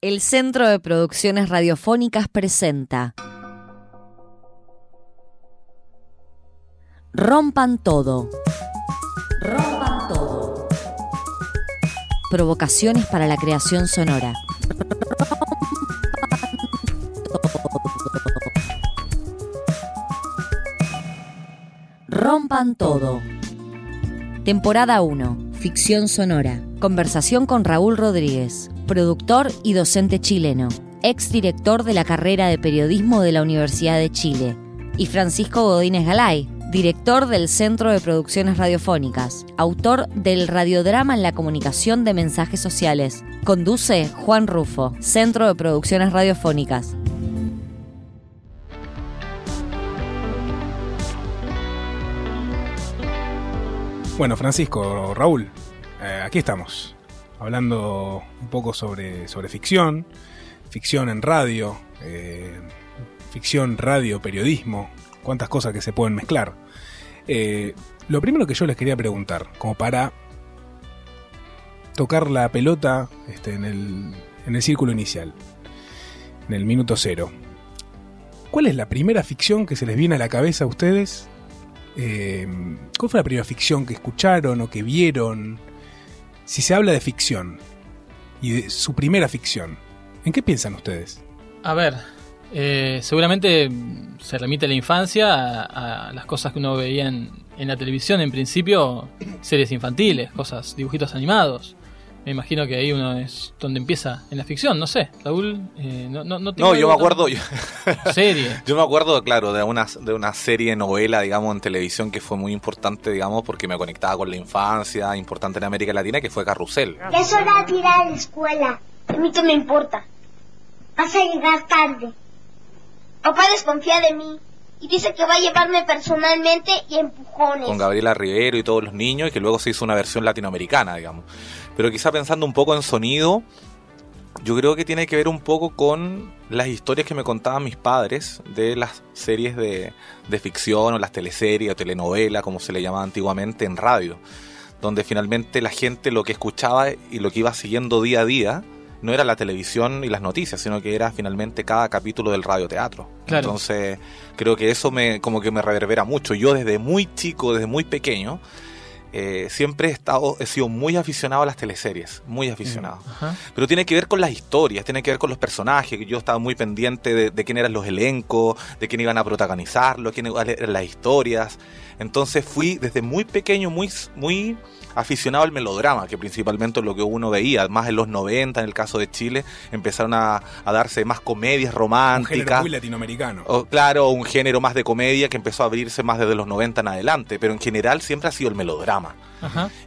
El Centro de Producciones Radiofónicas presenta Rompan todo. Rompan todo. Provocaciones para la creación sonora. Rompan todo. Temporada 1. Ficción sonora. Conversación con Raúl Rodríguez, productor y docente chileno, ex director de la carrera de periodismo de la Universidad de Chile, y Francisco Godínez Galay, director del Centro de Producciones Radiofónicas, autor del radiodrama en la comunicación de mensajes sociales. Conduce Juan Rufo, Centro de Producciones Radiofónicas. Bueno, Francisco, Raúl, eh, aquí estamos, hablando un poco sobre, sobre ficción, ficción en radio, eh, ficción, radio, periodismo, cuántas cosas que se pueden mezclar. Eh, lo primero que yo les quería preguntar, como para tocar la pelota este, en, el, en el círculo inicial, en el minuto cero. ¿Cuál es la primera ficción que se les viene a la cabeza a ustedes eh, ¿Cuál fue la primera ficción que escucharon o que vieron? Si se habla de ficción y de su primera ficción, ¿en qué piensan ustedes? A ver, eh, seguramente se remite a la infancia, a, las cosas que uno veía en, en, la televisión, en principio, series infantiles, cosas, dibujitos animados me imagino que ahí uno es donde empieza en la ficción, no sé. Raúl, eh, no, no, no, yo me acuerdo. serie. yo me acuerdo, claro, de una, de una serie novela, digamos, en televisión que fue muy importante, digamos, porque me conectaba con la infancia, importante en América Latina, que fue Carrusel. Ya es hora de ir a la escuela. A mí que me importa. Vas a llegar tarde. Papá desconfía de mí y dice que va a llevarme personalmente y empujones. Con Gabriela Rivero y todos los niños y que luego se hizo una versión latinoamericana, digamos. Pero quizá pensando un poco en sonido, yo creo que tiene que ver un poco con las historias que me contaban mis padres de las series de, ficción o las teleseries o telenovelas, como se le llamaba antiguamente, en radio, donde finalmente la gente lo que escuchaba y lo que iba siguiendo día a día no era la televisión y las noticias, sino que era finalmente cada capítulo del radioteatro. Entonces, creo que eso me como que me reverbera mucho. Yo desde muy chico, desde muy pequeño, eh, siempre he estado, he sido muy aficionado a las teleseries, muy aficionado. Pero tiene que ver con las historias, tiene que ver con los personajes. Yo estaba muy pendiente de, quién eran los elencos, de quién iban a protagonizarlo, quién eran las historias. Entonces fui desde muy pequeño, muy, muy aficionado al melodrama, que principalmente es lo que uno veía, más en los 90, en el caso de Chile, empezaron a, darse más comedias románticas. Un género muy latinoamericano. O, claro, un género más de comedia que empezó a abrirse más desde los 90 en adelante, pero en general siempre ha sido el melodrama.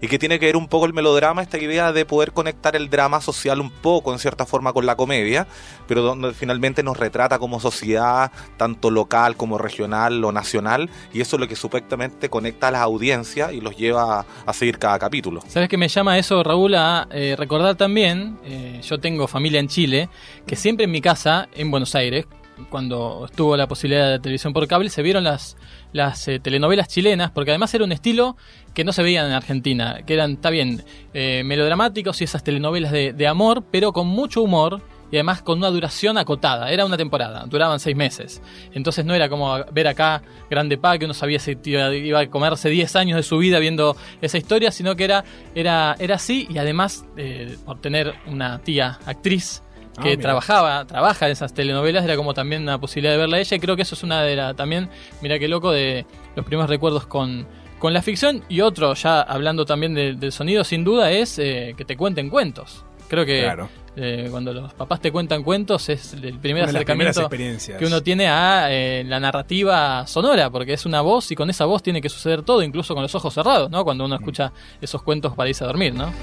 Y que tiene que ver un poco el melodrama, esta idea de poder conectar el drama social un poco, en cierta forma, con la comedia, pero donde finalmente nos retrata como sociedad, tanto local como regional o nacional, y eso es lo que supuestamente conecta a las audiencias y los lleva a, seguir cada capítulo. ¿Sabes qué me llama eso, Raúl? A eh, recordar también, eh, yo tengo familia en Chile, que siempre en mi casa, en Buenos Aires, cuando estuvo la posibilidad de televisión por cable, se vieron las, las eh, telenovelas chilenas, porque además era un estilo que no se veía en Argentina, que eran, está bien, eh, melodramáticos y esas telenovelas de, de, amor, pero con mucho humor y además con una duración acotada. Era una temporada, duraban seis meses. Entonces no era como ver acá Grande Pa, que uno sabía si iba a comerse 10 años de su vida viendo esa historia, sino que era, era, era así y además eh, por tener una tía actriz Ah, que trabajaba, trabaja en esas telenovelas, era como también una posibilidad de verla a ella. Y creo que eso es una de las también, mira qué loco, de los primeros recuerdos con, con la ficción. Y otro, ya hablando también del sonido, sin duda, es eh, que te cuenten cuentos. Creo que eh, cuando los papás te cuentan cuentos es el primer acercamiento que uno tiene a eh, la narrativa sonora, porque es una voz y con esa voz tiene que suceder todo, incluso con los ojos cerrados, ¿no? Cuando uno mm. escucha esos cuentos para irse a dormir, ¿no?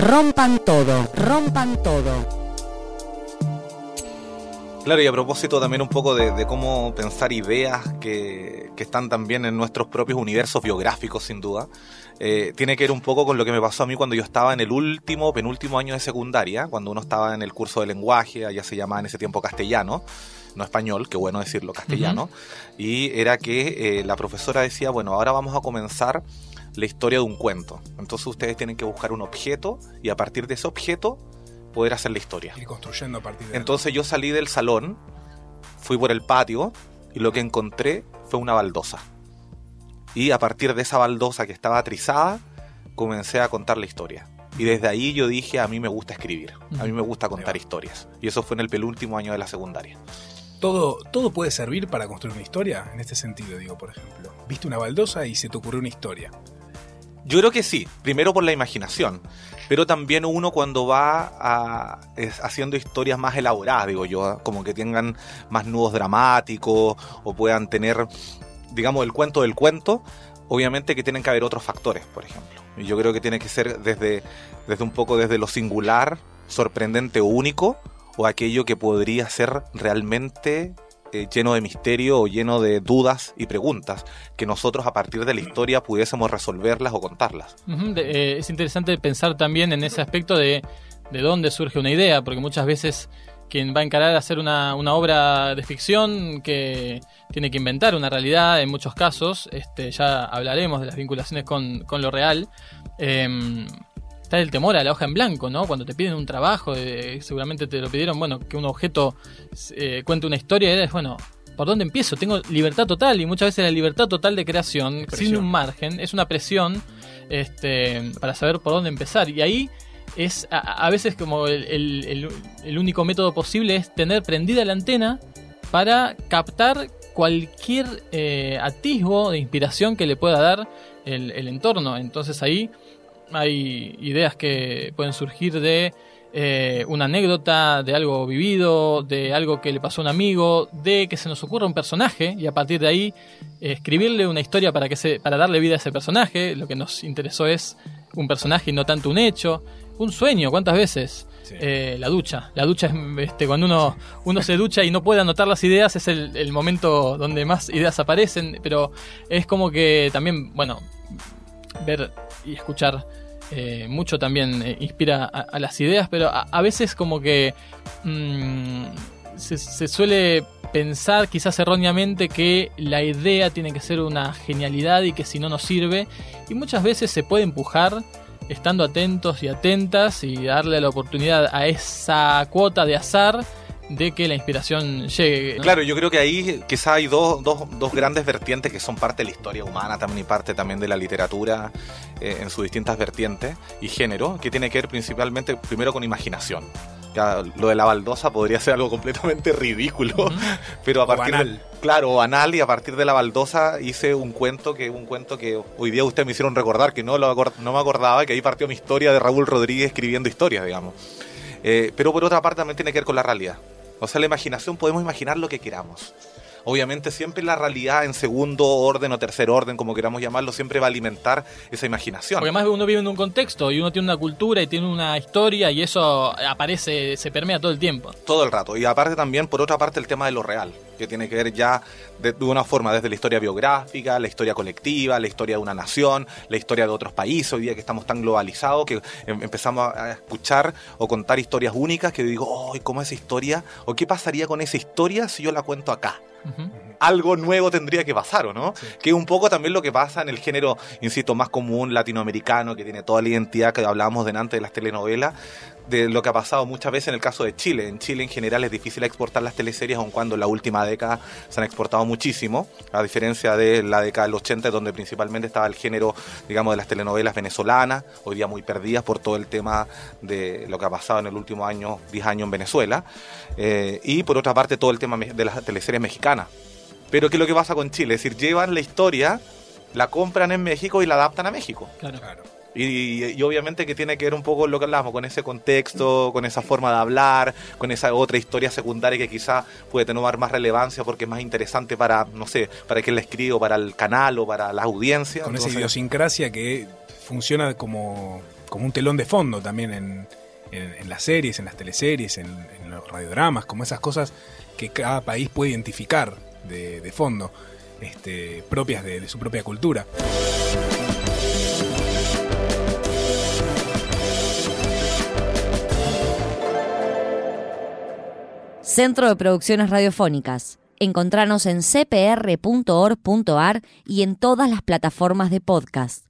Rompan todo, rompan todo. Claro, y a propósito también un poco de, cómo pensar ideas que, están también en nuestros propios universos biográficos, sin duda, eh, tiene que ver un poco con lo que me pasó a mí cuando yo estaba en el último, penúltimo año de secundaria, cuando uno estaba en el curso de lenguaje, allá se llamaba en ese tiempo castellano, no español, qué bueno decirlo castellano, y era que eh, la profesora decía, bueno, ahora vamos a comenzar la historia de un cuento. Entonces ustedes tienen que buscar un objeto y a partir de ese objeto poder hacer la historia. Ir construyendo a partir de Entonces yo salí del salón, fui por el patio y lo que encontré fue una baldosa. Y a partir de esa baldosa que estaba trizada, comencé a contar la historia. Y desde ahí yo dije, a mí me gusta escribir, a mí me gusta contar historias. Y eso fue en el penúltimo año de la secundaria. todo, todo puede servir para construir una historia, en este sentido, digo, por ejemplo. Viste una baldosa y se te ocurrió una historia. Yo creo que sí, primero por la imaginación, pero también uno cuando va a- haciendo historias más elaboradas, digo yo, como que tengan más nudos dramáticos o puedan tener, digamos, el cuento del cuento, obviamente que tienen que haber otros factores, por ejemplo. Y yo creo que tiene que ser desde, desde un poco desde lo singular, sorprendente o único, o aquello que podría ser realmente eh, lleno de misterio o lleno de dudas y preguntas, que nosotros a partir de la historia pudiésemos resolverlas o contarlas. Eh, es interesante pensar también en ese aspecto de, de dónde surge una idea, porque muchas veces quien va a encarar a hacer una, una obra de ficción que tiene que inventar una realidad, en muchos casos, este, ya hablaremos de las vinculaciones con, con lo real, em, está el temor a la hoja en blanco, ¿no? Cuando te piden un trabajo, eh, seguramente te lo pidieron, bueno, que un objeto eh, cuente una historia, es bueno, ¿por dónde empiezo? Tengo libertad total y muchas veces la libertad total de creación, sin un margen, es una presión este, para saber por dónde empezar. Y ahí es a, a veces como el, el- el- el único método posible es tener prendida la antena para captar cualquier eh, atisbo de inspiración que le pueda dar el, el entorno. Entonces ahí hay ideas que pueden surgir de eh, una anécdota, de algo vivido, de algo que le pasó a un amigo, de que se nos ocurra un personaje y a partir de ahí eh, escribirle una historia para, que se, para darle vida a ese personaje. Lo que nos interesó es un personaje y no tanto un hecho. Un sueño, ¿cuántas veces? Sí. Eh, la ducha. La ducha es este, cuando uno, uno se ducha y no puede anotar las ideas, es el, el momento donde más ideas aparecen, pero es como que también, bueno, ver y escuchar eh, mucho también eh, inspira a, las ideas, pero a, a veces como que mm, se, se suele pensar quizás erróneamente que la idea tiene que ser una genialidad y que si no nos sirve, y muchas veces se puede empujar estando atentos y atentas y darle la oportunidad a esa cuota de azar de que la inspiración llegue. ¿no? Claro, yo creo que ahí quizá hay dos, dos, dos grandes vertientes que son parte de la historia humana también y parte también de la literatura eh, en sus distintas vertientes y género, que tiene que ver principalmente primero con imaginación. Ya, lo de la baldosa podría ser algo completamente ridículo, pero a partir banal. de, claro, banal y a partir de la baldosa hice un cuento que un cuento que hoy día ustedes me hicieron recordar que no lo no me acordaba que ahí partió mi historia de Raúl Rodríguez escribiendo historias, digamos. Eh, pero por otra parte también tiene que ver con la realidad. O sea, la imaginación podemos imaginar lo que queramos. Obviamente siempre la realidad en segundo orden o tercer orden, como queramos llamarlo, siempre va a alimentar esa imaginación. Porque además uno vive en un contexto y uno tiene una cultura y tiene una historia y eso aparece, se permea todo el tiempo. Todo el rato. Y aparte también, por otra parte, el tema de lo real, que tiene que ver ya de, de una forma desde la historia biográfica, la historia colectiva, la historia de una nación, la historia de otros países, hoy día que estamos tan globalizados, que em- empezamos a escuchar o contar historias únicas, que digo, ¡ay, cómo esa historia! ¿O qué pasaría con esa historia si yo la cuento acá? Algo nuevo tendría que pasar, ¿o no? Sí. Que es un poco también lo que pasa en el género, insisto, más común latinoamericano, que tiene toda la identidad que hablábamos delante de las telenovelas, de lo que ha pasado muchas veces en el caso de Chile. En Chile en general es difícil exportar las teleseries, aun cuando en la última década se han exportado muchísimo, a diferencia de la década del 80, donde principalmente estaba el género, digamos, de las telenovelas venezolanas, hoy día muy perdidas por todo el tema de lo que ha pasado en el último año, 10 años en Venezuela, Eh, y por otra parte todo el tema de las teleseries mexicanas. Pero ¿qué es lo que pasa con Chile? Es decir, llevan la historia, la compran en México y la adaptan a México. Claro. Claro. Y, y obviamente que tiene que ver un poco con lo que hablamos, con ese contexto, con esa forma de hablar, con esa otra historia secundaria que quizá puede tener más relevancia porque es más interesante para, no sé, para quien la escribe o para el canal o para la audiencia. Con esa idiosincrasia que funciona como, como un telón de fondo también en, en- en las series, en las teleseries, en, en los radiodramas, como esas cosas que cada país puede identificar de, de fondo, este, propias de, de su propia cultura. Centro de Producciones Radiofónicas. Encontranos en cpr.org.ar y en todas las plataformas de podcast.